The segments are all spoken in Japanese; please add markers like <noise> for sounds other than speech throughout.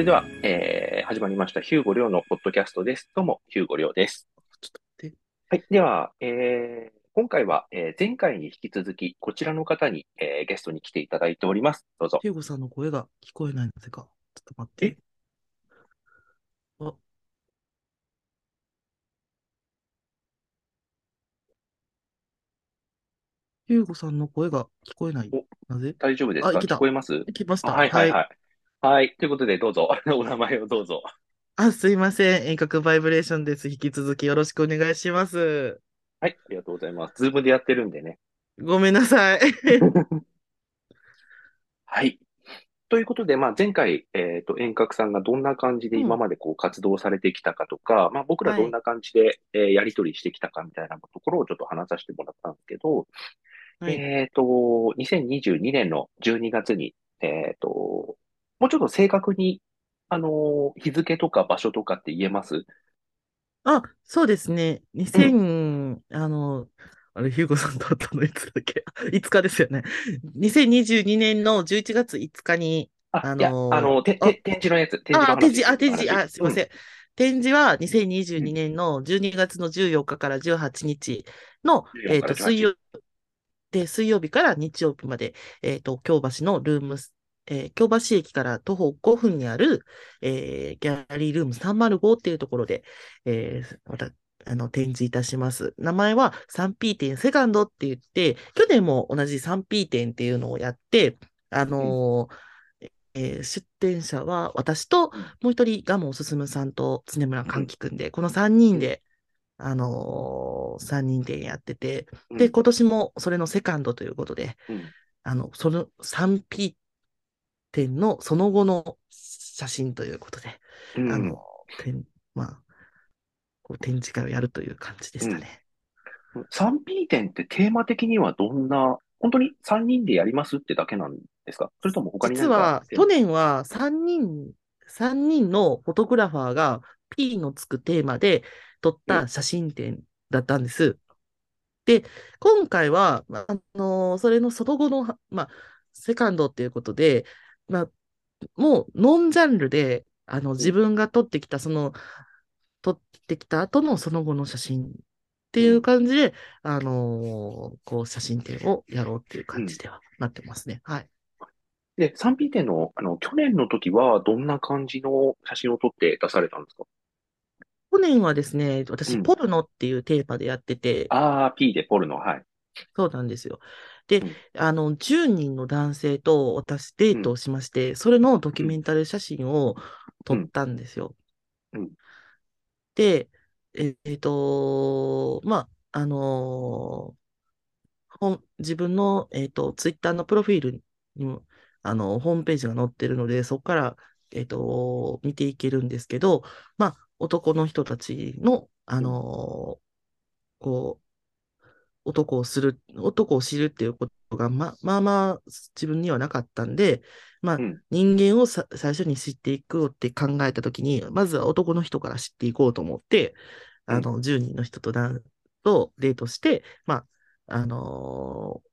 れでは、えー、始まりました、ヒューゴリョウのポッドキャストです。どうも、ヒューゴリョウです。はい。では、えー、今回は、えー前回に引き続き、こちらの方に、えーゲストに来ていただいております。どうぞ。ヒューゴさんの声が聞こえないなぜか。ちょっと待って。あ。ヒューゴさんの声が聞こえない。なぜ？大丈夫ですか？聞こえます？聞きました。あはいはいはい。はい。ということで、どうぞ。<laughs> お名前をどうぞ。あ、すいません。遠隔バイブレーションです。引き続きよろしくお願いします。はい。ありがとうございます。ズームでやってるんでね。ごめんなさい。<laughs> はい。ということで、まあ、前回、えっと、遠隔さんがどんな感じでうん今までこう活動されてきたかとか、まあ、僕らはいどんな感じで、えーやり取りしてきたかみたいなところをちょっと話させてもらったんですけど、はい。えっと、2022年の12月に、えっと、もうちょっと正確に、あの、日付とか場所とかって言えます？あ、そうですね。2000、あの、あれ、ヒューゴさんと会ったのいつだっけ <laughs> ?5 日ですよね。2022年の11月5日に、あ、あいや、のーあの、て、あて、展示のやつ、展示のあ、展示、あ、展話示、あ、すいません。ん。展示は2022年の12月の14日から18日の、14えっと、から18水曜で、水曜日から日曜日まで、えっと、京橋のルームス、えー京橋駅から徒歩5分にある、えーギャラリールーム305っていうところで、えーまた、あの、展示いたします。名前は 3P 展セカンドって言って、去年も同じ 3P 展っていうのをやって、あのーえー出展者は私と、もう一人、蒲生進さんと常村寛樹くんで、この3人で、あのー、3人でやってて、で、うん。今年もそれのセカンドということで、うん。あの、その 3P 展のその後の写真ということで、うん。あの、展、まあ、こう展示会をやるという感じでしたね。3P 展ってテーマ的にはどんな、本当に3人でやりますってだけなんですか？それとも他に実は、去年は3人、三人のフォトグラファーが P のつくテーマで撮った写真展だったんです。で、今回は、まああのそれのその後の、まあ、セカンドっていうことで、まあ、もうノンジャンルで、あの、自分が撮ってきた、その、撮ってきた後のその後の写真っていう感じで、あのこう、写真展をやろうっていう感じではなってますね。はい。で、3P 展の、あの、去年の時はどんな感じの写真を撮って出されたんですか？去年はですね、私、うんポルノっていうテーマでやってて、ああ、P でポルノ、はい。そうなんですよ。でうん、あの、10人の男性と私デートをしまして、それのドキュメンタル写真を撮ったんですよ。で、えっと、まあ、あのーほん自分の、えっと、ツイッターのプロフィールにも、あの、ホームページが載ってるので、そこから、えっと、見ていけるんですけど、まあ、男の人たちの、あのーこう、男をする、男を知るっていうことが、ま、まあまあ、自分にはなかったんで、まあ、うん。人間をさ最初に知っていこうって考えたときに、まずは男の人から知っていこうと思って、あの、10人の人とだとデートして、まあ、あのー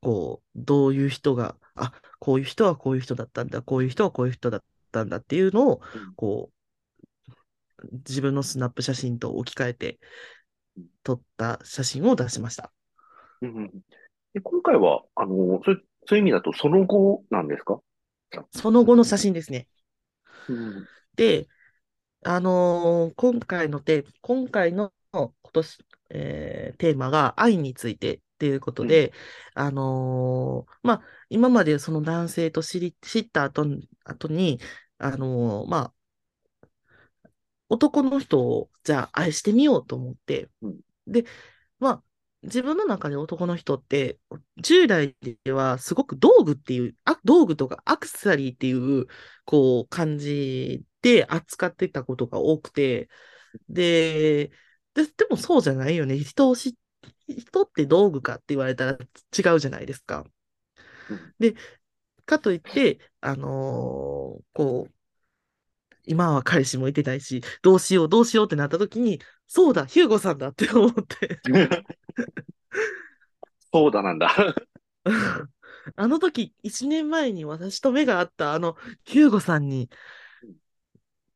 こう、どういう人が、あ、こういう人はこういう人だったんだ、こういう人はこういう人だったんだっていうのをうん、こう、自分のスナップ写真と置き換えて撮った写真を出しました。うんうんで今回は、あの、そうそういう意味だとその後なんですか？その後の写真ですね。うんで、あのー今回のテー今回の今年、えーテーマが愛についてっていうことで、あのーまあ、今までその男性と知り、知った後に、後に、あのーまあ、男の人を、じゃあ愛してみようと思って、うんで、まあ、自分の中で男の人って、従来ではすごく道具っていう、あ道具とかアクセサリーっていう、こう、感じで扱ってたことが多くて、で、で、でもそうじゃないよね。人をし、人って道具かって言われたら違うじゃないですか。うんで、かといって、あのーこう、今は彼氏もいてないし、どうしよう、どうしようってなった時に、そうだ、ヒューゴさんだって思って。そうだなんだ。<laughs> あの時、一年前に私と目が合ったあの、ヒューゴさんに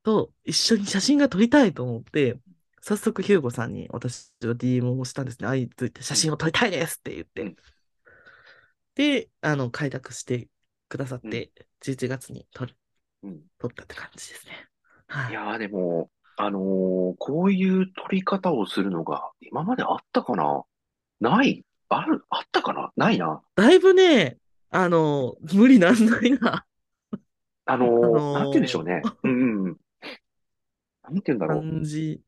と一緒に写真が撮りたいと思って、早速ヒューゴさんに私は DM をしたんですね。愛について写真を撮りたいですって言って。うんで、あの、開拓してくださって、11月に撮るうん。撮ったって感じですね。はいい。やーでも、あのーこういう撮り方をするのが今まであったかな？ない？ある？あったかな？ないな。だいぶね、あの、無理なんないなあのーあのーなんて言うんでしょうね。<laughs> うんうんうん。なんて言うんだろう。感じ。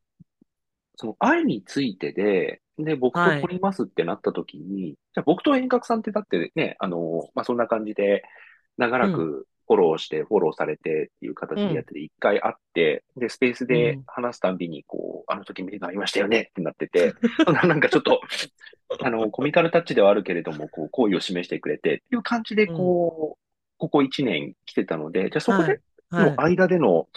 その愛についてで、で、僕とはい撮りますってなった時に、じゃあ僕と遠隔さんってだってね、あの、まあ、そんな感じで、長らくフォローして、フォローされてっていう形でやってて、一回会って、で、スペースで話すたんびに、こう、あの時見てがありましたよねってなってて、<laughs> なんかちょっと、あの、コミカルタッチではあるけれども、こう、好意を示してくれてっていう感じで、こう、ここ一年来てたので、じゃあそこではい。の間での、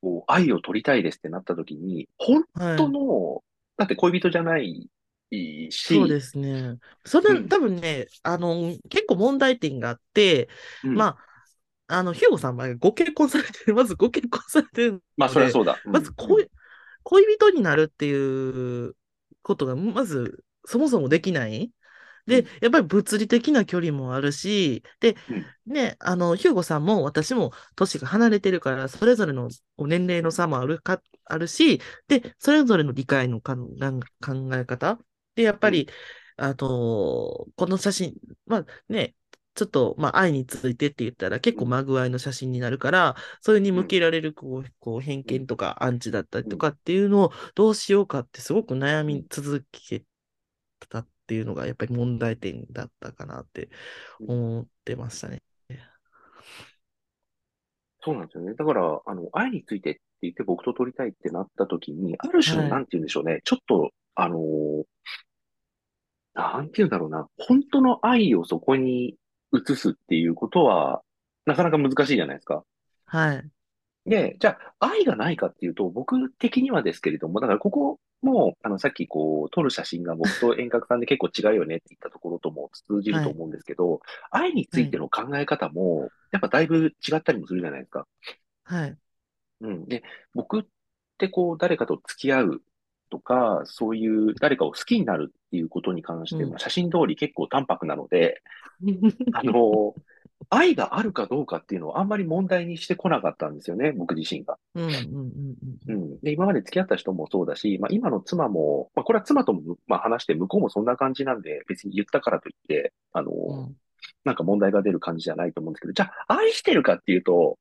こう、愛を取りたいですってなった時に、本はい。当の、だって恋人じゃないし、そうですね。それ、うん多分ね、あの、結構問題点があって、うんまあ、あの、ヒューゴさんはご結婚されてる、まずご結婚されてるまあ、それはそうだ。まず恋、恋人になるっていうことが、まず、そもそもできない。でうん、やっぱり物理的な距離もあるし、で、ね、あの、ヒューゴさんも私も年が離れてるから、それぞれの年齢の差もあるか、あるし、で、それぞれの理解のかんなん考え方。で、やっぱり、あと、この写真、まあね、ちょっと、まあ、愛についてって言ったら結構まぐわいの写真になるから、それに向けられるこう、こう偏見とかアンチだったりとかっていうのをどうしようかってすごく悩み続けたっていうのがやっぱり問題点だったかなって思ってましたね。そうなんですよね。だから、あの、愛についてって言って僕と撮りたいってなった時に、ある種の、はいなんて言うんでしょうね。ちょっと、あのーなんて言うんだろうな。本当の愛をそこに移すっていうことは、なかなか難しいじゃないですか。はい。で、じゃあ、愛がないかっていうと、僕的にはですけれども、だからここも、あの、さっきこう、撮る写真が僕と遠隔さんで結構違うよねって言ったところとも通じると思うんですけど、愛についての考え方も、やっぱだいぶ違ったりもするじゃないですか。はい。うん。で、僕ってこう、誰かと付き合うとか、そういう誰かを好きになるっていうことに関して、うんまあ写真通り結構淡白なので、<laughs> あの、愛があるかどうかっていうのをあんまり問題にしてこなかったんですよね、僕自身が。うんうんうんう。ん。で、今まで付き合った人もそうだし、まあ今の妻も、まあこれは妻とも、まあ話して向こうもそんな感じなんで、別に言ったからといって、あの、うんなんか問題が出る感じじゃないと思うんですけど、じゃあ愛してるかっていうと、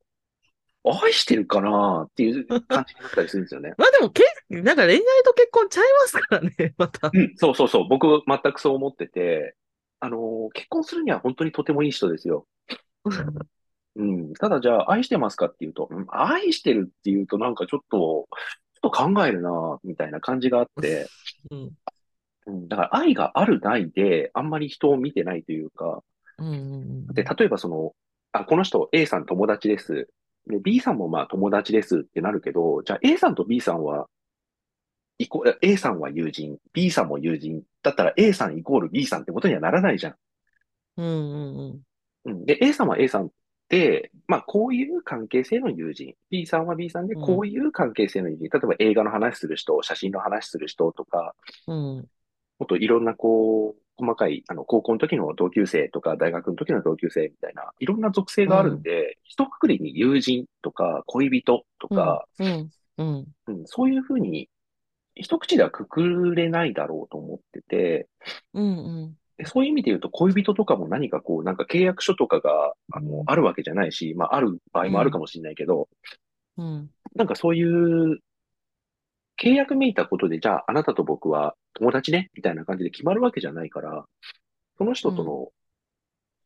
愛してるかなっていう感じになったりするんですよね。<laughs> まあでも、け、なんか恋愛と結婚ちゃいますからね、<laughs> また。うん、そうそうそう。僕全くそう思ってて、あの、結婚するには本当にとてもいい人ですよ。<laughs> うん。ただじゃあ愛してますかっていうと、うん、愛してるっていうとなんかちょっと、ちょっと考えるな、みたいな感じがあって、うん。うん、だから愛があるないで、あんまり人を見てないというか、うんうんうん。で、例えばその、あ、この人 A さん友達です。で、B さんもまあ友達ですってなるけど、じゃあ A さんと B さんは、イコ A さんは友人、B さんも友人。だったら A さんイコール B さんってことにはならないじゃん。うんうんうん。うん。で、A さんは A さんって、まあこういう関係性の友人。B さんは B さんでこういう関係性の友人。例えば映画の話する人、写真の話する人とか、うん。もっといろんなこう、細かい、あの、高校の時の同級生とか、大学の時の同級生みたいな、いろんな属性があるんで、一括りに友人とか、恋人とか、うん。うん。うん、そういうふうに、一口ではくくれないだろうと思ってて、うんうん。でそういう意味で言うと、恋人とかも何かこう、なんか契約書とかが、あの、うんあるわけじゃないし、まあ、ある場合もあるかもしれないけど、うん。なんかそういう、契約めいたことで、じゃあ、あなたと僕は友達ね、みたいな感じで決まるわけじゃないから、その人との、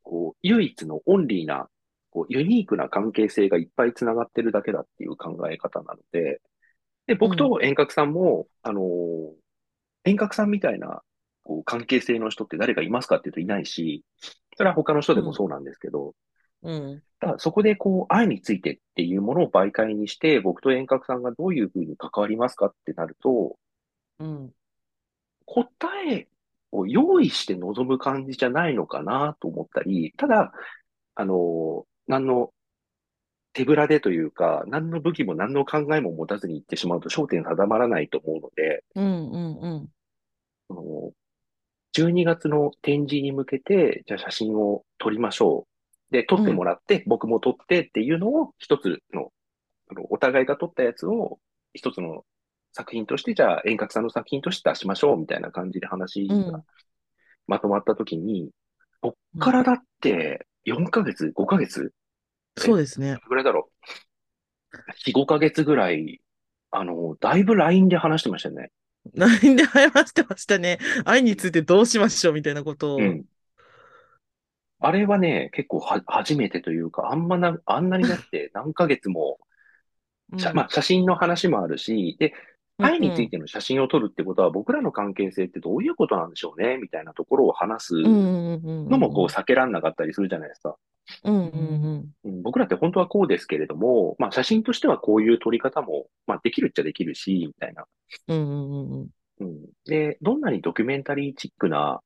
こう、唯一のオンリーな、こう、ユニークな関係性がいっぱい繋がってるだけだっていう考え方なので、で、僕と遠隔さんも、あのー遠隔さんみたいな、こう、関係性の人って誰かいますかっていうといないし、それは他の人でもそうなんですけど、うん。ただそこでこう、愛についてっていうものを媒介にして、僕と遠隔さんがどういうふうに関わりますかってなると、うん。答えを用意して臨む感じじゃないのかなと思ったり、ただ、あの、何の手ぶらでというか、何の武器も何の考えも持たずに行ってしまうと焦点定まらないと思うので、うんうんうん。その12月の展示に向けて、じゃあ写真を撮りましょう。で、撮ってもらって、僕も撮ってっていうのを一つの、お互いが撮ったやつを一つの作品として、じゃあ遠隔さんの作品として出しましょうみたいな感じで話うんがまとまった時に、こっからだって4ヶ月、5ヶ月そうですね。どれぐらいだろう。4、5ヶ月ぐらい、あの、だいぶ LINE で話してましたよね。LINE で話してましたね。愛についてどうしましょうみたいなことを。うん。あれはね、結構は、初めてというか、あんまな、あんなになって <laughs> 何ヶ月も、うん写まあ、写真の話もあるし、で、うん愛についての写真を撮るってことは、僕らの関係性ってどういうことなんでしょうね、みたいなところを話すうんうんうんうん。のも、こう、避けらんなかったりするじゃないですか。うんうんうん。うん僕らって本当はこうですけれども、まあ、写真としてはこういう撮り方も、まあ、できるっちゃできるし、みたいな。うんうんうんうん。うん。で、どんなにドキュメンタリーチックな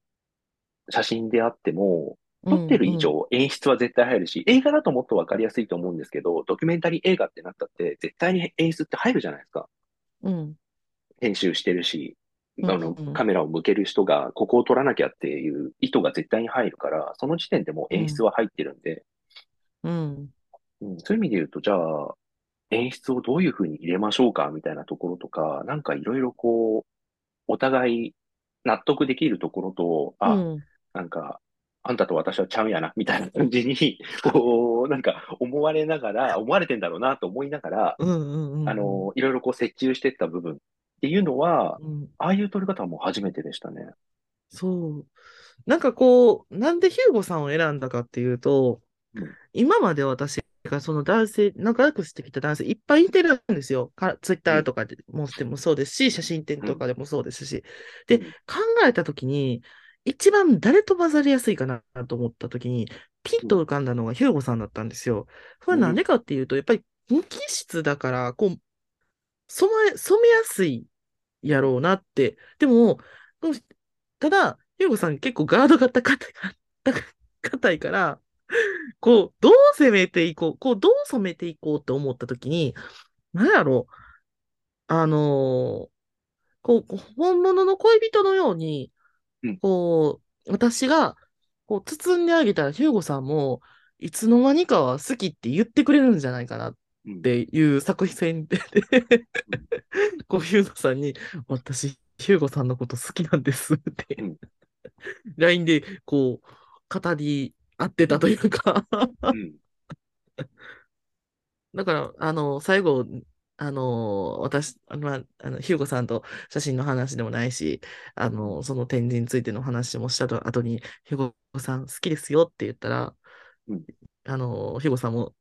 写真であっても、撮ってる以上演出は絶対入るし、映画だともっとわかりやすいと思うんですけど、ドキュメンタリー映画ってなったって、絶対に演出って入るじゃないですか。うん。うん。編集してるし、うんあのカメラを向ける人が、ここを撮らなきゃっていう意図が絶対に入るから、その時点でもう演出は入ってるんで、うん。うん、そういう意味で言うと、じゃあ、演出をどういう風に入れましょうかみたいなところとか、なんかいろいろこう、お互い納得できるところと、あ、うん。なんか、あんたと私はちゃうやな、みたいな感じに、<laughs> こう、なんか思われながら、思われてんだろうなと思いながら、うんうんうん。あの、いろいろこう折衷していった部分っていうのは、うん、ああいう撮り方はもう初めてでしたね。そう。なんかこう、なんでヒューゴさんを選んだかっていうと、うん今まで私がその男性、仲良くしてきた男性いっぱいいてるんですよ。かツイッターとかでももそうですし、写真展とかでもそうですし。で、うん考えたときに、一番誰と混ざりやすいかなと思ったときに、ピンと浮かんだのがヒューゴさんだったんですよ。これなんでかっていうと、やっぱり無機質だから、こう、染め、染めやすいやろうなって。でも、ただ、ヒューゴさん結構ガードが高い硬いから、こう、どう攻めていこう、こう、どう染めていこうって思ったときに、なんやろう、あのーこう、本物の恋人のように、こう、私が、こう、包んであげたら、ヒューゴさんも、いつの間にかは好きって言ってくれるんじゃないかなっうん。ていう作戦で、<laughs> こう、ヒューゴさんに、私、ヒューゴさんのこと好きなんですってうん、LINE で、こう、語り合ってたというか、うん。<laughs> だから、あの、最後、あの、私、まああのヒューゴさんと写真の話でもないし、あの、その展示についての話もしたと後に、ヒューゴさん好きですよって言ったら、うん。あの、ヒューゴさんも、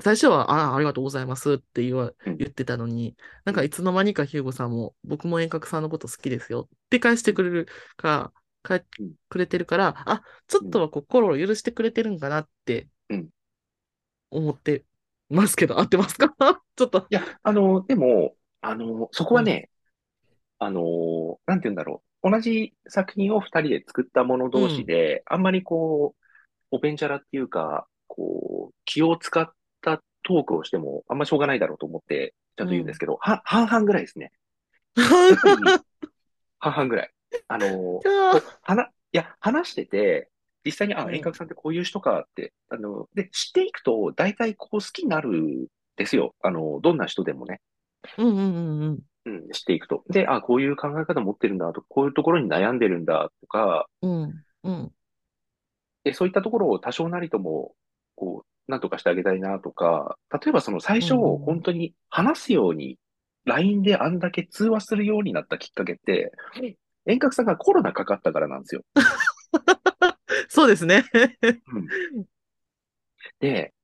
最初は、ああ、ありがとうございますって言わ、うん。言ってたのに、なんかいつの間にかヒューゴさんも、僕も遠隔さんのこと好きですよって返してくれるか、返ってうん。くれてるから、あ、ちょっとは心を許してくれてるんかなってうん。思ってますけど、合ってますか？<laughs> ちょっと。いや、あの、でも、あの、そこはね、あの、なんて言うんだろう。同じ作品を二人で作った者同士で、あんまりこう、おべんちゃらっていうか、こう、気を使ったトークをしても、あんましょうがないだろうと思って、ちゃんと言うんですけど、は、半々ぐらいですね。<laughs> 半々ぐらい。あの、<laughs> こうはな、いや、話してて、実際に、あ、うん遠隔さんってこういう人かって、あの、で、知っていくと、大体こう好きになるんですよ。あの、どんな人でもね。うんうんうんうん。うん、知っていくと。で、あ、こういう考え方持ってるんだとか、こういうところに悩んでるんだとか、うんうんで、そういったところを多少なりとも、こう、なんとかしてあげたいなとか、例えばその最初、本当に話すように、LINE であんだけ通話するようになったきっかけって、遠隔さんがコロナかかったからなんですよ。<laughs> <laughs> そうですね。うん。で、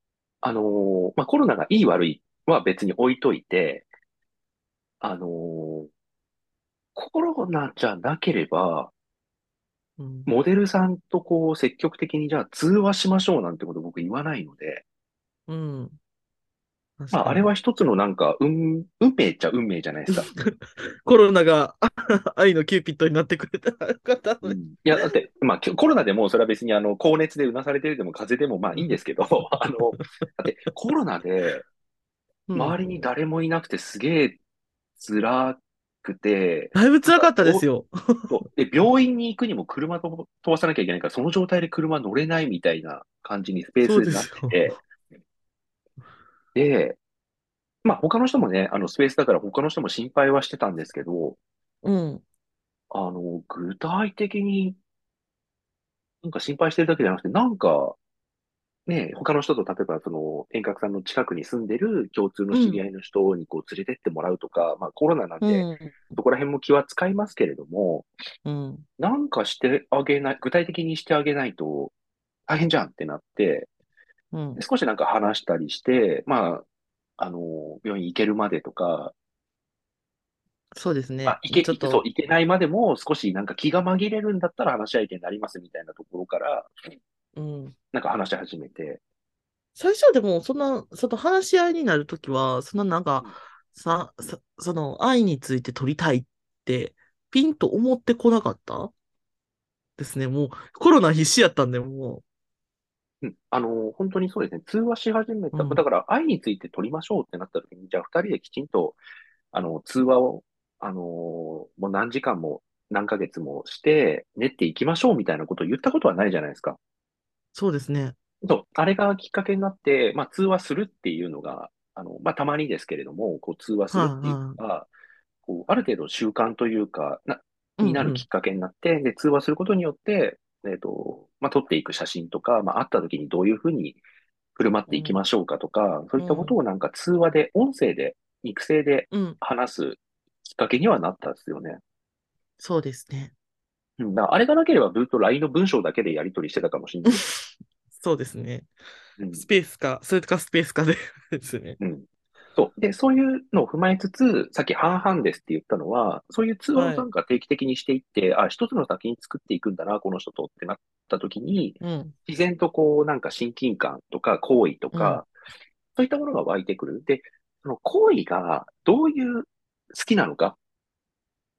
あのーまあ、コロナがいい悪いは別に置いといて、あのーコロナじゃなければ、うん。モデルさんとこう積極的にじゃあ通話しましょうなんてこと僕言わないので、うんまあ、あれ。は一つのなんか、運、運命っちゃ運命じゃないですか。<laughs> コロナがあ <laughs> 愛のキューピッドになってくれた方の、うんいや、だって、まあ、コロナでもそれは別にあの、高熱でうなされてるでも風邪でもまあいいんですけど、<laughs> あの、だってコロナでうん。周りに誰もいなくてすげえ辛くて、だいぶ辛かったですよ。で、病院に行くにも車と飛ばさなきゃいけないから、その状態で車乗れないみたいな感じにスペースになって、で、まあ他の人もね、あのスペースだから他の人も心配はしてたんですけど、うん。あの、具体的になんか心配してるだけじゃなくて、なんかね、他の人と例えばその遠隔さんの近くに住んでる共通の知り合いの人にこう連れてってもらうとか、まあコロナなんうでん。そこら辺も気は使いますけれども、うん。なんかしてあげない、具体的にしてあげないと大変じゃんってなって、うんで。少しなんか話したりして、まあ、あの、病院行けるまでとか、そうですね。あ、行け、ちょっそう、と、行けないまでも少しなんか気が紛れるんだったら話し相手になりますみたいなところから、うん。なんか話し始めて、最初はでも、そんな、その話し合いになるときは、そんななんか、さ、さ、その愛について取りたいって、ピンと思ってこなかった？ですね。もう、コロナ必死やったんで、もうん、あの、本当にそうですね、通話し始めた、うん。だから愛について取りましょうってなった時に、じゃあ二人できちんと、あの、通話を、あの、もう何時間も何ヶ月もして、練っていきましょうみたいなことを言ったことはないじゃないですか。う、そうですね。そう、あれがきっかけになって、まあ、通話するっていうのが、あの、まあ、たまにですけれども、こう、通話するっていうのが、こう、ある程度習慣というか、な、うん。になるきっかけになって、で、通話することによって、えっと、まあ、撮っていく写真とか、まあ、会った時にどういうふうに振る舞っていきましょうかとか、そういったことをなんか通話で、音声で、肉声で話すきっかけにはなったんですよね。そうですね。うん、だからあれがなければずっと LINE の文章だけでやり取りしてたかもしれない。<laughs> そうですね。うんスペースか、それかスペースかでですね。うん。そう。で、そういうのを踏まえつつ、さっき半々ですって言ったのは、そういう通話をなんか定期的にしていって、あ、一つの先に作っていくんだな、この人とってなった時に、うん、自然とこう、なんか親近感とか好意とか、そういったものが湧いてくる。で、その好意がどういう好きなのか、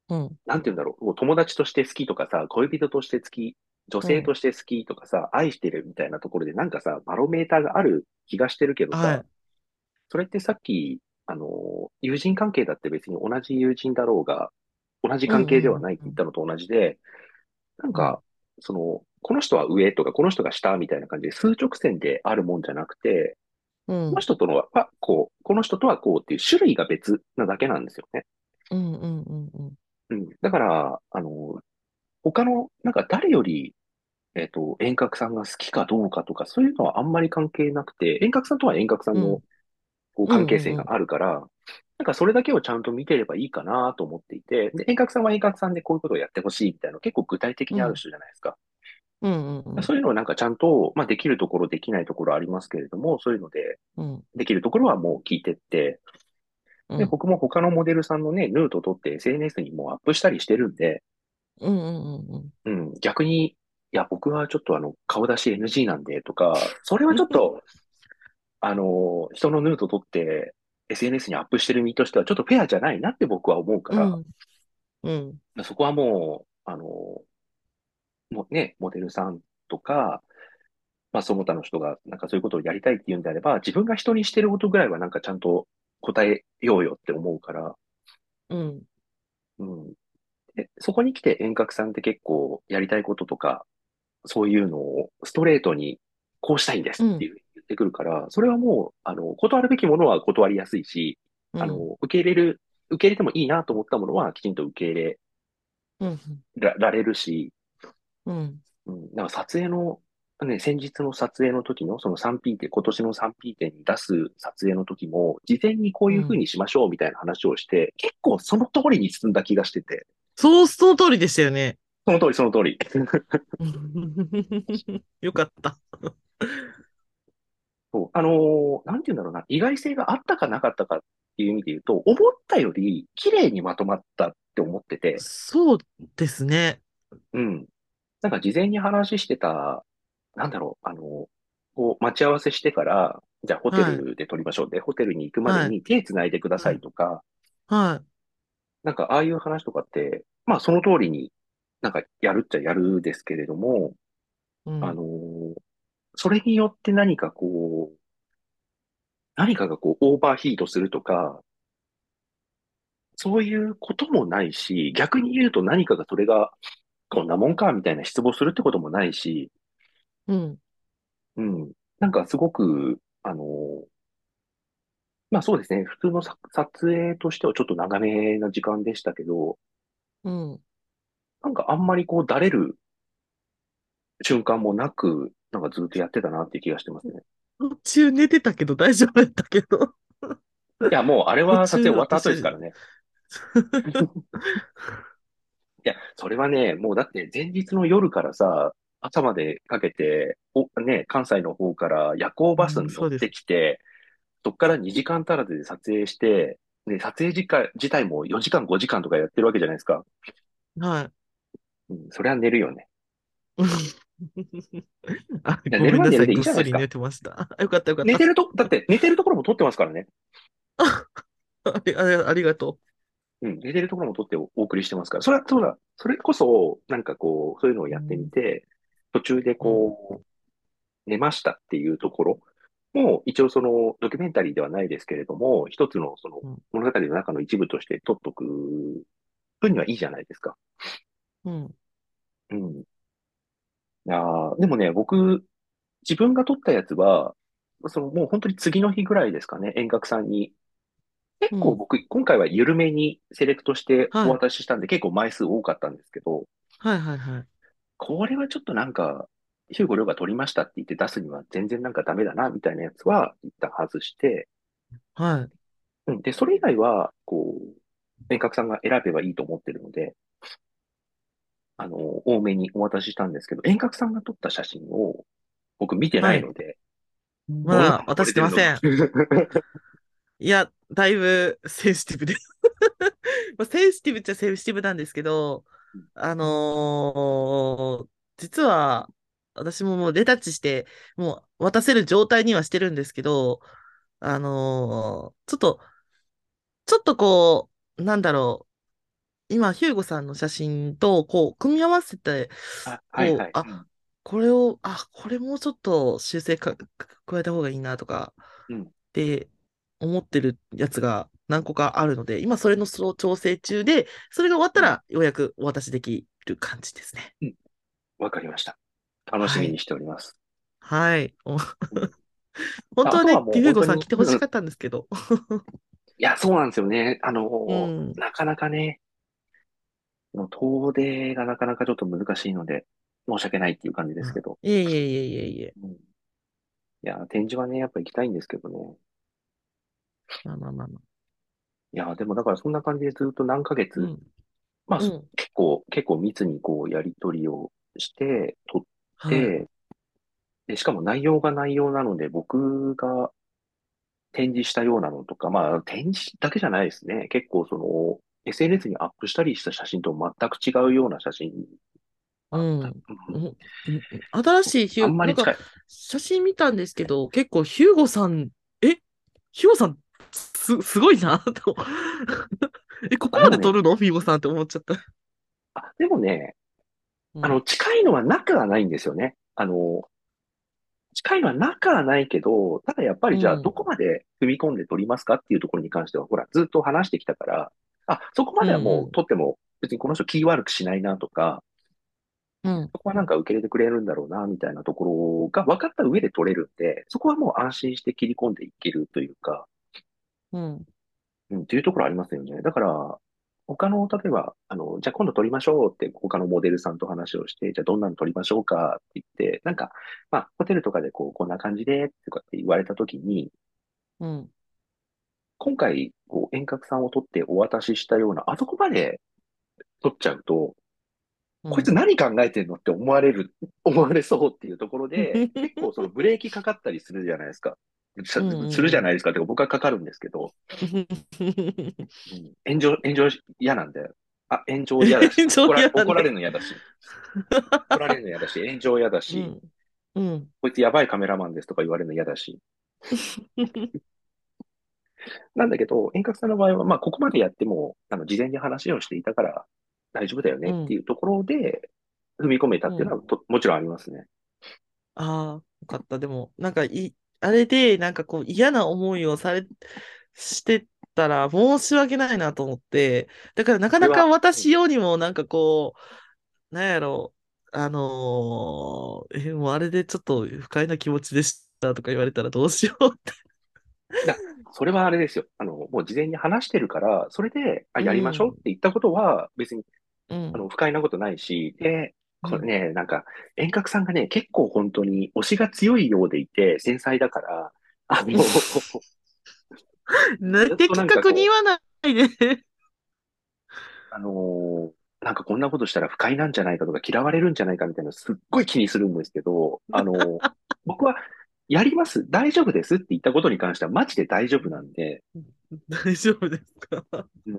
うん、なんて言うんだろう、友達として好きとかさ、恋人として好き、女性として好きとかさ、愛してるみたいなところでなんかさ、バロメーターがある気がしてるけどさ、はい。それってさっき、あの、友人関係だって別に同じ友人だろうが、同じ関係ではないって言ったのと同じで、なんか、その、この人は上とか、この人が下みたいな感じで数直線であるもんじゃなくて、うんこの、人とのはこう、この人とはこうっていう種類が別なだけなんですよね。うん、うん、うん、うん。うん。だから、あの、他の、なんか誰より、えっと、遠隔さんが好きかどうかとか、そういうのはあんまり関係なくて、遠隔さんとは遠隔さんのうんこう関係性があるから、なんかそれだけをちゃんと見てればいいかなと思っていて、で、遠隔さんは遠隔さんでこういうことをやってほしいみたいなの結構具体的にある人じゃないですか。うん、うん、うん。そういうのをなんかちゃんと、まあできるところできないところありますけれども、そういうのでうん、できるところはもう聞いてって、で、うん、僕も他のモデルさんのね、ヌート取って SNS にもうアップしたりしてるんで、うん、うん、うん。うん、逆に、いや、僕はちょっとあの、顔出し NG なんでとか、それはちょっと、あの、人のヌート取って SNS にアップしてる身としてはちょっとフェアじゃないなって僕は思うから、うん、うん、そこはもう、あの、もうね、モデルさんとか、まあ、その他の人がなんかそういうことをやりたいっていうんであれば、自分が人にしてることぐらいはなんかちゃんと答えようよって思うから、うん、うん。で、そこに来て遠隔さんって結構やりたいこととか、そういうのをストレートにこうしたいんですっていう言ってくるから、それはもう、あの、断るべきものは断りやすいし、あの、受け入れる、受け入れてもいいなと思ったものはきちんと受け入れうん、らられるし、うん、うん、だから撮影の、ね、先日の撮影の時のその 3P 展、今年の 3P 展に出す撮影の時も、事前にこういう風にしましょうみたいな話をして、結構その通りに進んだ気がしてて、そう、その通りでしたよね。その通りその通り。<laughs> よかった。そうあのーなんて言うんだろうな、意外性があったかなかったかっていう意味で言うと、思ったより綺麗にまとまったって思ってて、そうですね。うん。なんか事前に話してた、なんだろう、あの、こう、待ち合わせしてから、じゃあホテはい。ルで撮りましょう。で、ホテルに行くまではい。に手繋いでくださはい。いとか、はい。なんかああいう話とかって、まあその通りになんかやるっちゃやるですけれども、うん。あのーそれによって何かこう、何かがこうオーバーヒートするとか、そういうこともないし、逆に言うと何かがそれがこんなもんかみたいな失望するってこともないし、うん。うん。なんかすごく、あのーまあそうですね。普通のさ撮影としてはちょっと長めな時間でしたけど、うん。なんかあんまりこう、だれる瞬間もなく、なんかずっとやってたなっていう気がしてますね。途中寝てたけど大丈夫やったけど。いや、もうあれ途は撮影中終わった後です私、からね。<laughs> いや、それはね、もうだって前日の夜からさ、朝までかけて、お、ね、関西の方から夜行バスうん、に乗って。きて、そっから2時間足らずで撮影して、で、撮影時間、自体も4時間5時間とかやってるわけじゃないですか。はい。うん、それは寝るよね。<laughs> <laughs> あ、ごめんなさい。ぐっす寝てました。<laughs> あよかったよかった。寝てると、だって寝てるところも撮ってますからね。<laughs> あり、ありありがとうん、寝てるところも撮ってお送りしてますから。それは、そうだ。それこそ、なんかこう、そういうのをう。うやってみん。て、途中でうん。こう、寝ましたっていうところも、一応その、ドキュメンタリーではないですけれども、一つのその、うん。物語の中の一部として撮っとく分にはいいじゃないですか。うん。うん。いやーでもね、僕、自分が撮ったやつは、そのもう本当に次の日ぐらいですかね、遠隔さんに。結うん。構僕、今回は緩めにセレクトしておはい。渡ししたんで、結構枚数多かったんですけど、はいはいはい。これはちょっとなんか、ヒューゴ亮が撮りましたって言って出すには全然なんかダメだな、みたいなやつは一旦外して、はい。うん。で、それ以外は、こう、遠隔さんが選べばいいと思ってるので、あの、多めにお渡ししたんですけど、遠隔さんが撮った写真を僕見てなはいい。ので、まだどんなん撮渡してませか。ん。<laughs> いや、だいぶセンシティブで <laughs> まあ、センシティブっちゃセンシティブなんですけど、あのー実は、私ももうレタッチして、もう渡せる状態にはしてるんですけど、あのーちょっと、ちょっとこう、なんだろう、今、ヒューゴさんの写真と、こう、組み合わせて、あ、はいはい。うあ、ん。これを、あ、これもうちょっと修正か、加えた方がいいなとか、うん。って思ってるやつが何個かあるので、今それの調整中で、それが終わったうん。らようやくお渡しできる感じですね。うんわかりました。楽しはい。みにしております。はい。おうん。<laughs> 本当はね、ヒューゴさん。来てほしかったんですけど。いや、そうなんですよね。あうのん。なかなかね、もう遠出がなかなかちょっと難しいので、申し訳ないっていう感じですあけど。いえいえいえいえいえ。うん。いや、展示はね、やっぱ行きたいんですけどね。まあまあまあまあ。いや、でもだからそんな感じでずっと何ヶう月、ん。まあ、そうん。結構、結構密にこう、やりとりをして、撮っはい。て、で、しかも内容が内容なので、僕が展示したようなのとか、まあ、展示だけじゃないですね。結構その、SNS にアップしたりした写真と全く違うような写真う。ん。うんうんうん新しいヒュー、あんまなんか。写真見たんですけど、結構ヒューゴさん、え、ヒューゴさん、す、すごいな、と。<laughs> え、ここまで撮るの？ヒューゴさんって思っちゃった。あ、でもね、うん。あの、近いのはなくはないんですよね。あの、近いのはなくはないけど、ただやっぱうりじゃあどん。こまで踏み込んで撮りますかっていうところに関しては、ほら、ずっと話してきたから、あ、そこまうではもんう撮っても別にこの人気悪くしないなとか、うん。うん。そこはなんか受け入れてくれるんだろうな、みたいなところが分かった上で撮れるんで、そこはもう安心して切り込んでいけるというか、うん。うん、っていうところありますよね。だから、他の、例えば、あの、じゃあ今度撮りましょうって他のモデルさんと話をして、じゃあどんなの撮りましょうかって言って、なんか、まあ、ホテルとかでこう、こんな感じで、とかって言われたときに、うん。今回、こう、遠隔さんを撮ってお渡ししたような、あそこまで撮っちゃうと、うん。こいつ何考えてんのって思われる、<laughs> 思われそうっていうところで、<laughs> 結構そのブレーキかかったりするじゃないですか。するじゃないですかってか僕はかかるんですけど、<laughs> うん炎上、炎上嫌なんだよ。あ、炎上嫌だし、怒られるの嫌だし、怒られるの嫌だし、炎上嫌だし、うん。うん。こいつやばいカメラマンですとか言われるの嫌だし。なんだけど、遠隔さんの場合は、まあ、ここまでやっても、あの、事前に話をしていたから大丈夫だよねってうん。いうところで、踏み込めたっていううん。のはと、もちろんありますね。ああ、よかった。でも、なんかい、あれで、なんかこう嫌な思いをされ、してたら申し訳ないなと思って、だからなかなか私よりもなんかこう、なんやろう、あのーえ、もうあれでちょっと不快な気持ちでしたとか言われたらどうしようって。だそれはあれですよ。あの、もう事前に話してるから、それで、あ、うやりましょうってん、言ったことは、別に、あの、うん、不快なことないし、で、うん。これね、なんか、遠隔さんがね、結構本当に推しが強いようでいて、繊細だから、あの、<laughs> なずっと的確に言わないで。<laughs> あのーなんかこんなことしたら不快なんじゃないかとか嫌われるんじゃないかみたいなのすっごい気にするんですけど、あのー僕はやります、大丈夫です？って言ったことに関してはマジで大丈夫なんで、大丈夫ですか？うん、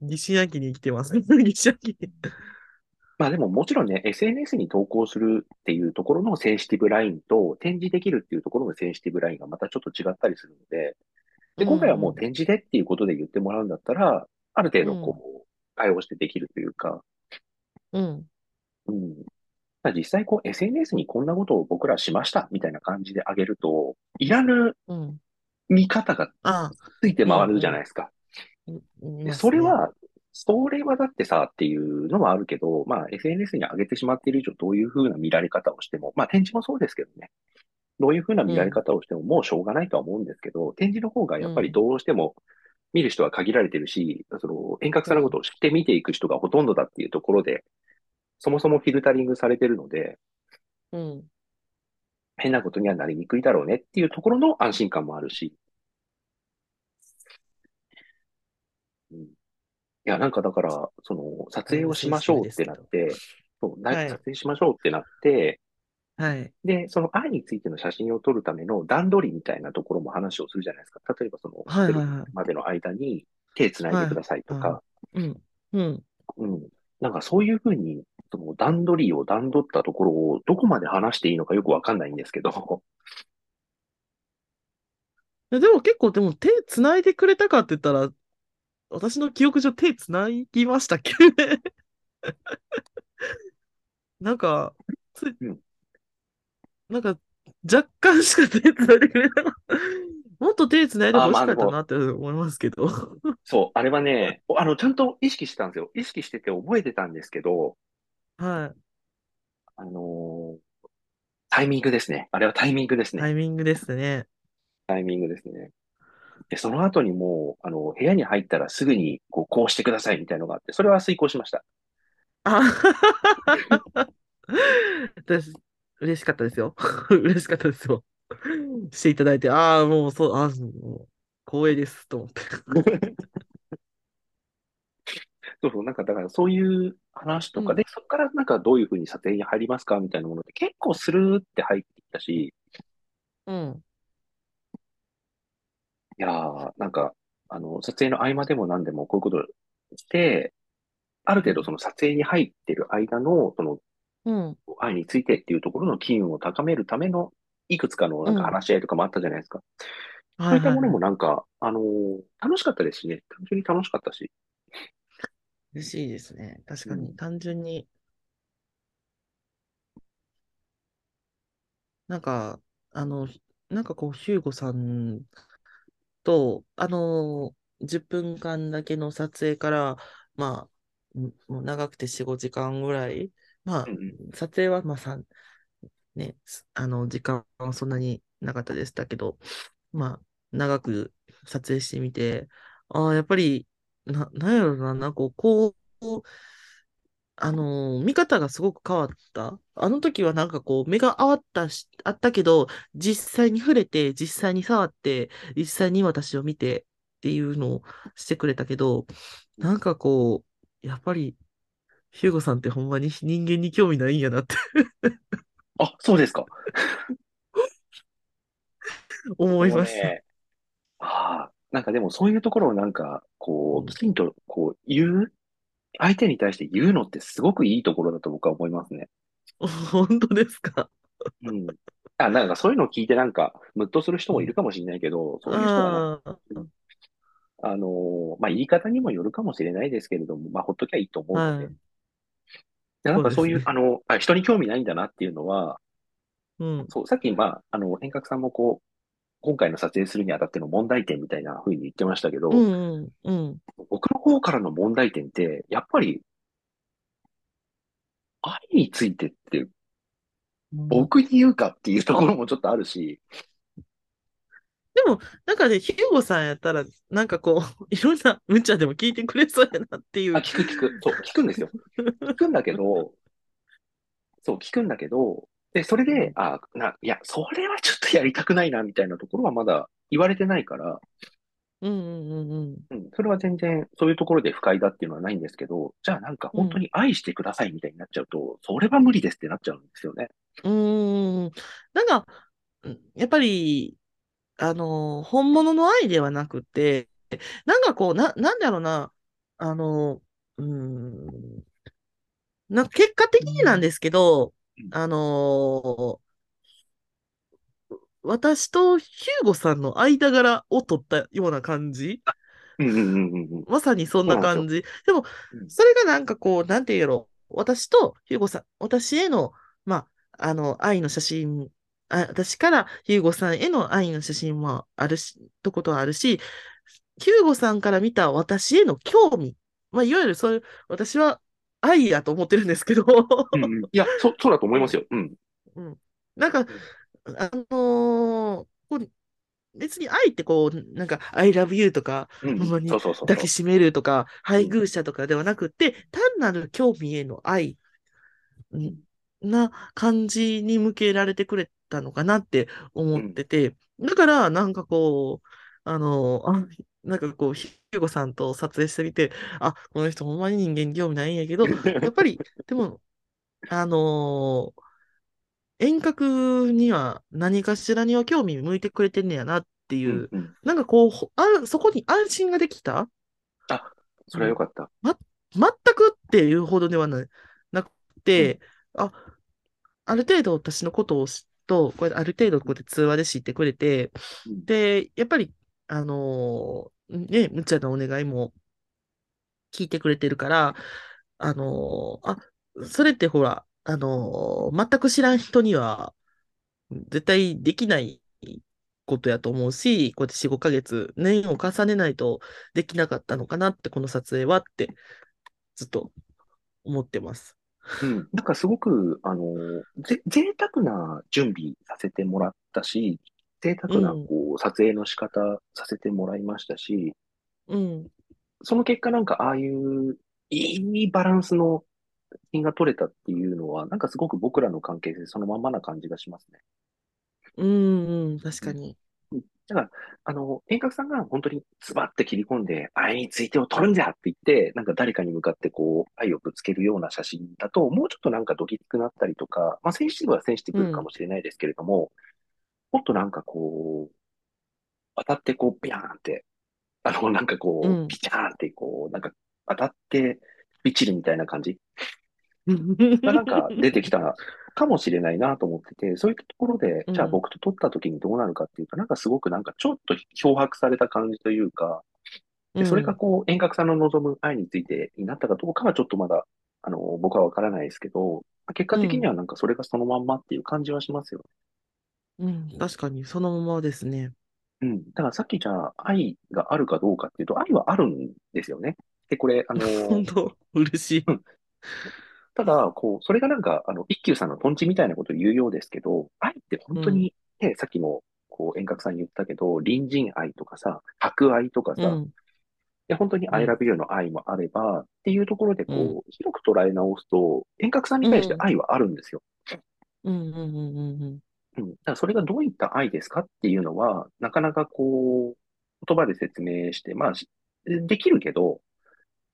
西焼に生きてます。<laughs> 西焼に。まあでももちろんね、SNS に投稿するっていうところのセンシティブラインと展示できるっていうところのセンシティブラインがまたちょっと違ったりするので、うで、今回はもうん、展示でっていうことで言ってもらうんだったら、ある程度こう対応してできるというか、うん、うん、まあ実際こう SNS にこんなことを僕らしましたみたいな感じであげると、いらぬうん。見方がついてうん、回るじゃなうん。いですか。いいで、ますね。それは、それはだってさっていうのはあるけど、まあ SNS に上げてしまっている以上どういうふうな見られ方をしても、まあ展示もそうですけどね。どういうふうな見られうん、方をしてももうしょうがないとは思うんですけど、展示の方がやっぱりうん、どうしても見る人は限られてるし、その遠隔うん、さんのことを知って見ていく人がほとんどだっていうところで、そもそもフィルタリングされてるので、うん。変なことにはなりにくいだろうねっていうところの安心感もあるし、うん、いや、なんかだから、その、撮影をしましょうって。なって、そう、なはい、撮影しましょうってなって、はい、で、その愛についての写真を撮るための段取りみたいなところも話をするじゃないですか。例えばそのホはい、はい、はい、までの間に手つないではい、くださいとあ、か、うん、うん。うん。なんかそういうふうに、その段取りを段取ったところをどこまで話していいのかよくわかんないんですけど、<laughs> でも結構、でも手繋いでくれたかって言ったら、私の記憶上手繋ぎましたっけ <laughs> なんか、つ、うん。なんか、若干しか手繋いでくれなかった。もっと手繋いであ、ほしかったなって思いますけど。そう、あれはね、おあの、ちゃんと意識してたんですよ。意識してて覚えてたんですけど、はい。あのータイミングですね。あれはタイミングですね。タイミングですね。タイミングですね。で、その後にもう、あの、部屋に入ったらすぐに、こう、こうしてくださいみたいなのがあって、それは遂行しました。あ <laughs> 私、嬉しかったですよ。<laughs> 嬉しかったですよ。<laughs> していただいて、ああ、もうそう、ああ、もう光栄です、と思って。<laughs> そうそう、なんか、だからそういう話とかで、うん、そこからなんかどういうふうに査定に入りますかみたいなものって結構スルーって入ってきたし、うん、いやー、なんか、あの、撮影の合間でも何でもこういうことして、ある程度そうん、の撮影に入ってる間の、その、うん、愛についてっていうところの機運を高めるための、いくつかのなんかうん。話し合いとかもあったじゃないですか。はいそういったもの。もなんか、あのー楽しかったですしね。単純に楽しかったし。嬉しいですね。確かに、うん。単純に、なんか、あの、なんかこう、ヒューゴさんと、あの10分間だけの撮影から、まあ、んもう長くて4、5時間ぐらい、まあ、うんうん。撮影は、まあ、さ、ね、あの、時間はそんなになかったでしたけど、まあ、長く撮影してみて、ああ、やっぱり、な、なんやろな、なんかこう、あのー見方がすごく変わった。あの時はなんかこう、目が合ったし、あったけど、実際に触れて、実際に触って、実際に私を見てっていうのをしてくれたけど、なんかこう、やっぱり、ヒューゴさんってほんまに人間に興味ないんやなってあ、そうですか。<laughs> 思いました。ね、ああ、なんかでもそういうところをなんか、こう、きうん、ちんと、こう、言う、相手に対して言うのってすごくいいところだと僕は思いますね。本当ですか？うん。あ、なんかそういうのを聞いてなんか、ムッとする人もいるかもしれないけど、そういう人はな、ああ、あのーまあ、言い方にもよるかもしれないですけれども、まあ、ほっときゃいいと思うので。はい。でなんかそういう、そうですね。あの、あ、人に興味ないんだなっていうのは、うん。そう、さっき、まあ、あの、遠隔さんもこう、今回の撮影するにあたっての問題点みたいな風に言ってましたけうど、ん、うん、うん。僕の方からの問題点って、やっぱり愛についてってうん僕に言うかっていうところもちょっとあるし、でも、なんかね、ヒューゴさんやったら、なんかこう、<laughs> いろんな無茶でも聞いてくれそうやなっていあ、う。聞く聞く。そう、聞くんですよ。聞くんだけど、そう、聞くんだけど、で、それで、あ、な、いや、それはちょっとやりたくないな、みたいなところはまだ言われてないから、うんうんうんうん、それは全然、そういうところで不快だっていうのはないんですけど、じゃあなんかうん。本当に愛してくださいみたいになっちゃうと、それは無理ですってなっちゃうんですよね。うん。うーん。なんか、うんやっぱり、あの、本物の愛ではなくて、なんかこう、な、なんだろうな、あの、うーん、な、結果的になんですけど、あの、私とヒューゴさんの間柄を取ったような感じ。まさにそんな感じ。でも、うん。それがなんかこう、なんて言うやろ。私とヒューゴさん、私への、まあ、あの、愛の写真、あ、私からヒューゴさんへの愛の写真もあるし、とことはあるし、ヒューゴさんから見た私への興味。まあ、いわゆるそういう、私は愛やと思ってるんですけど、うんうん。いや、そ、そうだと思いうん、ますよ。うん。うん。なんか、うんあのー別に愛ってこう、なんか、I love you とか、うん。に抱きしめるとか。配偶者とかではなくて、単なる興味への愛。な感じに向けられてくれたのかなって思っうん。てて、だから、なんかこう、あの、あ、なんかこう、ひゅうごさんと撮影してみて、あ、この人ほんまに人間に興味ないんやけど、やっぱり、でも、あの遠隔には何かしらには興味向いてくれてんねやなっていう、うんうん。なんかこう、ほあ、そこに安心ができた、あ、そうん、れはよかった。ま、全くっていうほどではな、なくうん。て、あ、ある程度私のことを知っと、これある程度こうやって通話で知ってくれて、うん。で、やっぱり、あのーね、無茶なお願いも聞いてくれてるから、あのーあ、それってほら、あのー全く知らん人には、絶対できないことやと思うし、こうやって4、5ヶ月、年を重ねないとできなかったのかなって、この撮影はってずっと思ってます。うん。なんかすごく、あの、ぜ、贅沢な準備させてもらったし、贅沢な、うん、こう、撮影の仕方させてもらいましたし、うん、その結果なんか、ああいう、いいバランスの品が取れたっていうのは、なんかすごく僕らの関係性そのまんまな感じがしますね。うん、うん、確うんかに。うんだから、あの、遠隔さんが本当にズバって切り込んで、愛についてを取るんじゃって言って、なんか誰かに向かってこう、愛をぶつけるような写真だと、もうちょっとなんかドキッくなったりとか、まあセンシティブはセンシティうん、ブかもしれないですけれども、もっとなんかこう、当たってこう、ビャーンって、あの、なんかこう、うん。ピチャーンってこう、なんか当たって、ビチるみたいな感じ <laughs> がなんか出てきたかもしれないなと思ってて、そういったところで、うん、じゃあ僕と撮った時にどうなるかっていうと、なんかすごくなんかちょっと漂白された感じというか、で、それがうん、こう、遠隔さんの望む愛についてになったかどうかはちょっとまだ、あの、僕はわからないですけど、結果的にうん、はなんかそれがそのまんまっていう感じはしますようん、確かに、そのままですね。ね。うん。だからさっきじゃあ愛があるかどうかっていうと、愛はあるんですよね。で、これ、あの、<laughs> 本当、嬉しい。うんただ、こう、それがなんか、あの、一休さんのトンチみたいなことを言うようですけど、愛って本うん、当に、ね、さっきも、こう、遠隔さんに言ったけど、隣人愛とかさ、博愛とかさ、うん、で、本当にう I ん、love you の愛もあれば、っていうところで、うん、こう、広く捉え直すと、遠隔さんに対してうん、愛はあるんですよ。うん、うん、うん、うん、うん。だからそれがどういった愛ですかっていうのは、なかなかこう、言葉で説明して、まあ、しできるけど、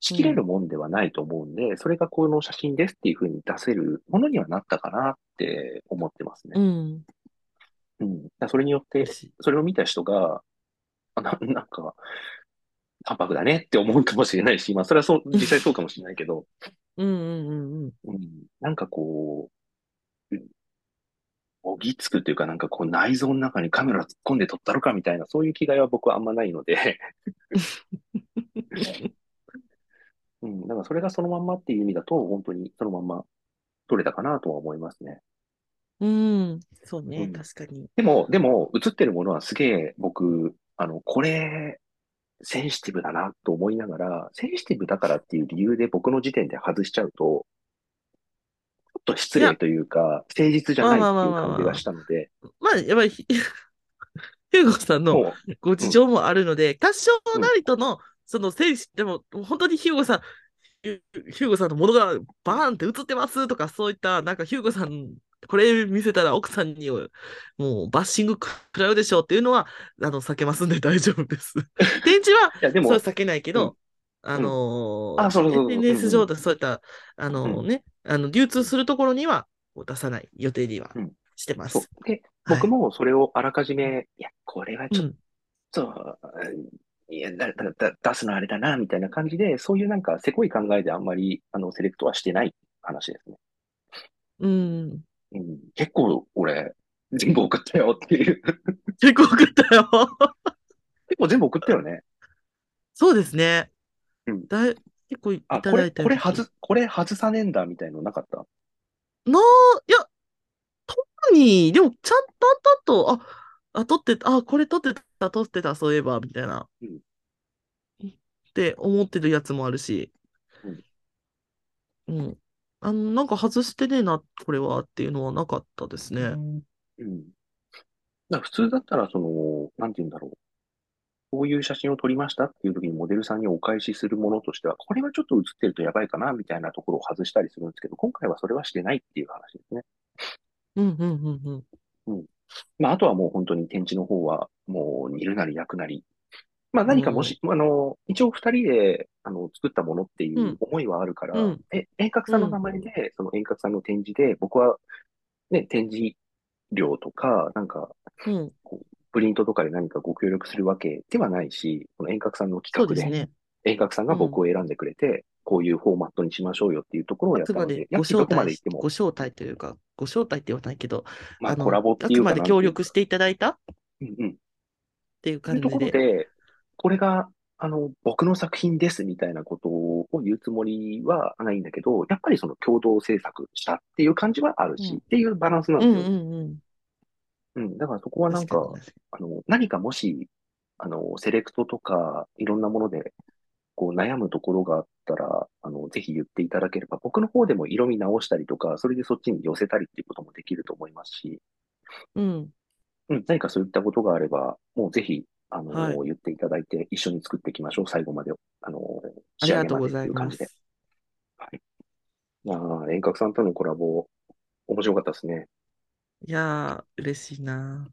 しきれるうん、もんではないと思うんで、それがこの写真ですっていうふうに出せるものにはなったかなって思ってますね。うん、うん。それによって。それを見た人が、あな、なんか、淡白だねって思うかもしれないし、まあ、それはそう、<laughs> 実際そうかもしれないけど、うん、うん、うん、うん。うん。なんかこう、おぎつくというか、なんかこう内臓の中にカメラ突っ込んで撮ったろかみたいな、そういう気概は僕はあんまないので、<laughs> うん、だからそれがそのまんまっていう意味だと、本当にそのまんま撮れたかなとは思いますね。うん、そうね、うん。確かに。でも、でも、映ってるものはすげえ僕、あの、これ、センシティブだなと思いながら、センシティブだからっていう理由で僕の時点で外しちゃうと、ちょっと失礼というか、誠実じゃないっていう感じがしたので、まあ、やっぱり、<laughs> ヒューゴさんのご事情もあるので、多少なりとの、その選手、でも、本当にヒューゴさん、ヒューゴさんのものがバーンって映ってますとか、そういった、なんかヒューゴさん、これ見せたら奥さんにもうバッシング食らうでしょうっていうのは、あの、避けますんで大丈夫です。<laughs> 展示は、いや、でもそう、避けないけど、あのーあそうそうそう。SNS 上でそういった、あのうん。ね、あの、流通するところには出さない予定にはうん。してます。で、はい。僕もそれをあらかじめ、いや、これはちょっうん。と、いや、だ、だ、だ、出すのあれだな、みたいな感じで、そういうなんか、せこい考えであんまり、あの、セレクトはしてない話ですね。うん。うん、結構、俺、全部送ったよっていう。結構送ったよ。結構全部送ったよね。そうですね。うんだい結構いあ、たこれ、だいたよこれ外、これ外さねえんだ、みたいのなかった？なあ、いや、特に、でも、ちゃんとあと、あ、あ、撮ってた、あ、これ撮ってた、撮ってた、そういえば、みたいな。うんって思ってるやつもあるし。うん。あの、なんか外してねえな、これは、っていうのはなかったですね。うん。普通だったら、その、なんて言うんだろう。こういう写真を撮りましたっていう時にモデルさんにお返しするものとしては、これはちょっと写ってるとやばいかな、みたいなところを外したりするんですけど、今回はそれはしてないっていう話ですね。うん、うん、うん、うん。まあ、あとはもう本当に展示の方は、もう煮るなり焼くなり。まあ、何かもし、あの、一応二人で、あの、作ったものっていううん。思いはあるから、うん。え、遠隔さんの名前で、その遠隔さんの展示で、僕は、ね、展示料とか、なんか、うん、プリントとかで何かご協力するわけではないし、この遠隔さんの企画で、ね。遠隔さんが僕を選んでくれて、こういうフォーマットにしましょうよっていうところをやあくまでったので、ご招どこまで待し、行ってもご、招待というか、ご招待って言わないけど、まあ、あの、コラボってあくいうかまで協力していただいた？っうんうん。ていうというところ感じで。で、これが、あの、僕の作品ですみたいなことを言うつもりはないんだけど、やっぱりその共同制作したっていう感じはあるし、うんっていうバランスなんうんですよ。うんうん。うん。だからそこはなんか、確かに確かあの、何かもし、あの、セレクトとか、いろんなもので、こう悩むところがあったら、あの、ぜひ言っていただければ、僕の方でも色味直したりとか、それでそっちに寄せたりっていうこともできると思いますし、に。うん。うん、何かそういったことがあれば、もうぜひ、あの、はい言っていただいて、一緒に作っていきましょう。最後まで、あの、ありがとうご仕上げまでざいますっていう感じで。。はい。まあ、遠隔さんとのコラボ、面白かったですね。いやー、嬉しいな。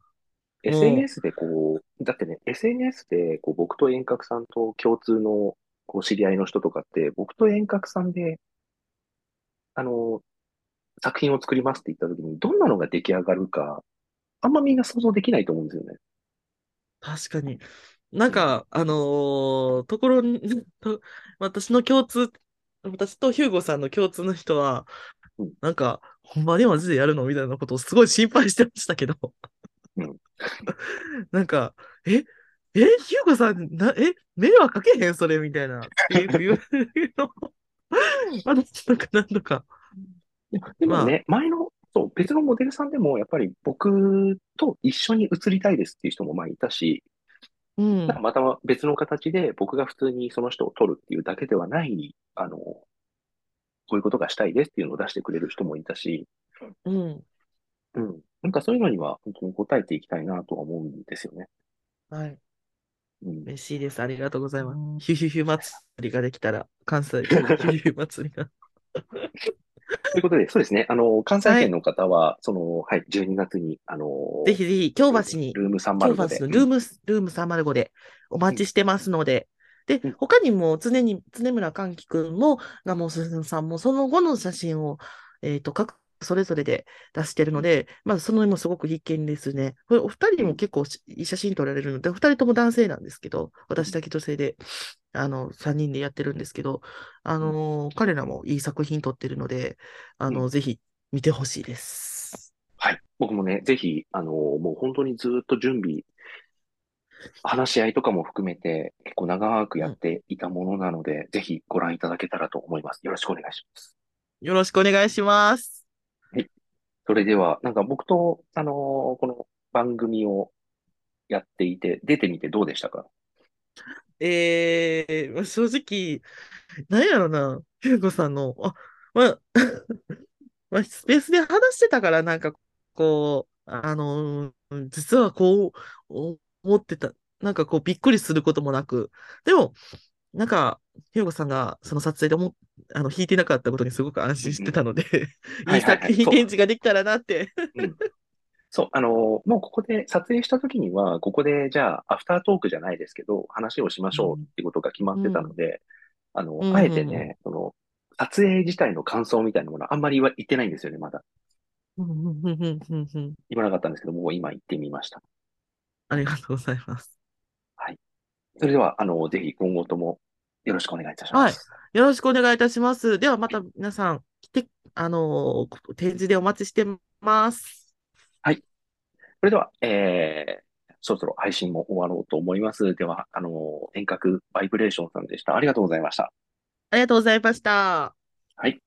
SNS でこう、だってね、SNS でこう僕と遠隔さんと共通のこう知り合いの人とかって、僕と遠隔さんで、あの、作品を作りますって言った時に、どんなのが出来上がるか、あんまみんな想像できないと思うんですよね。確かに。なんか、あのーところに、と私の共通、私とヒューゴさんの共通の人はうん、なんか、ほんまにマジでやるの？みたいなことをすごい心配してましたけどうん。<laughs> なんか、え、え、ヒューゴさん、な、え、迷惑かけへん？それみたいな。っていうの。私なんか何度か。でもね、前の、そう、別のモデルさんでも、やっぱり僕と一緒に写りたいですっていう人もまあいたし、うんなんか。また別の形で僕が普通にその人を撮るっていうだけではない、あの、こういうことがしたいですっていうのを出してくれる人もいたし、うん。うん。なんかそういうのには本当に答えていきたいなとは思うんですよね。はい。うん。嬉しいです。ありがとうございます。ヒュヒュヒュ祭りができたら、関西、ヒュヒュヒュ祭りが。ということで、そうですね。あの、関西圏の方は、その、はい、12月に、あの、ぜひぜひ、京橋に、ルーム京305で。橋のルーム、ルーム305でお待ちしてますので、でうん、他にも常に、常村歓喜くんも、ガモスさんも、その後の写真を、えっと、各それぞれで出してるので、まずその辺もすごく必見ですね。これお二人も結構写真撮られるので、お二人とも男性なんですけど、私だけ女性で、あの、三人でやってるんですけど、あのー彼らもいい作品撮ってるので、あの、うぜひ見てほしいです。僕もね、ぜひ、あの、もう本当にずっと準備、話し合いとかも含めて結構長くやっうん。ていたものなので、ぜひご覧いただけたらと思います。よろしくお願いします。よろしくお願いします。それでは、なんか僕と、あのーこの番組をやっていて、出てみてどうでしたか？えー、ま正直、なんやろな、ひゅうこさんの、あ、ま、<laughs> ま、スペースで話してたから、なんか、こう、あのー実はこう、思ってた。なんかこう、びっくりすることもなく。でも、なんか、ひよこさんがその撮影でも、あの、弾いてなかったことにすごく安心し。てたのでいい。作品展そ示ができたらなってう。うん。そう。あのーもうここで撮影した時には、ここでじゃあ、アフタートークじゃないですけど、話をしましょううん、ってことが決まってたのうん、で、あの、うん、あえうん、てね、その、撮影自体の感想みたいなものはあんまり言ってないんですよね、まだ。言わなかったんですけど、もう今言ってみました。ありがとうございます。はい。それでは、あの、ぜひ今後ともよろしくお願いいたしまはい。す。よろしくお願いいたします。ではまた皆さん来て、あのー展示でお待ちしてます。はい。それでは、えー、そろそろ配信も終わろうと思います。では、あの、遠隔バイブレーションさんでした。ありがとうございました。ありがとうございました。はい。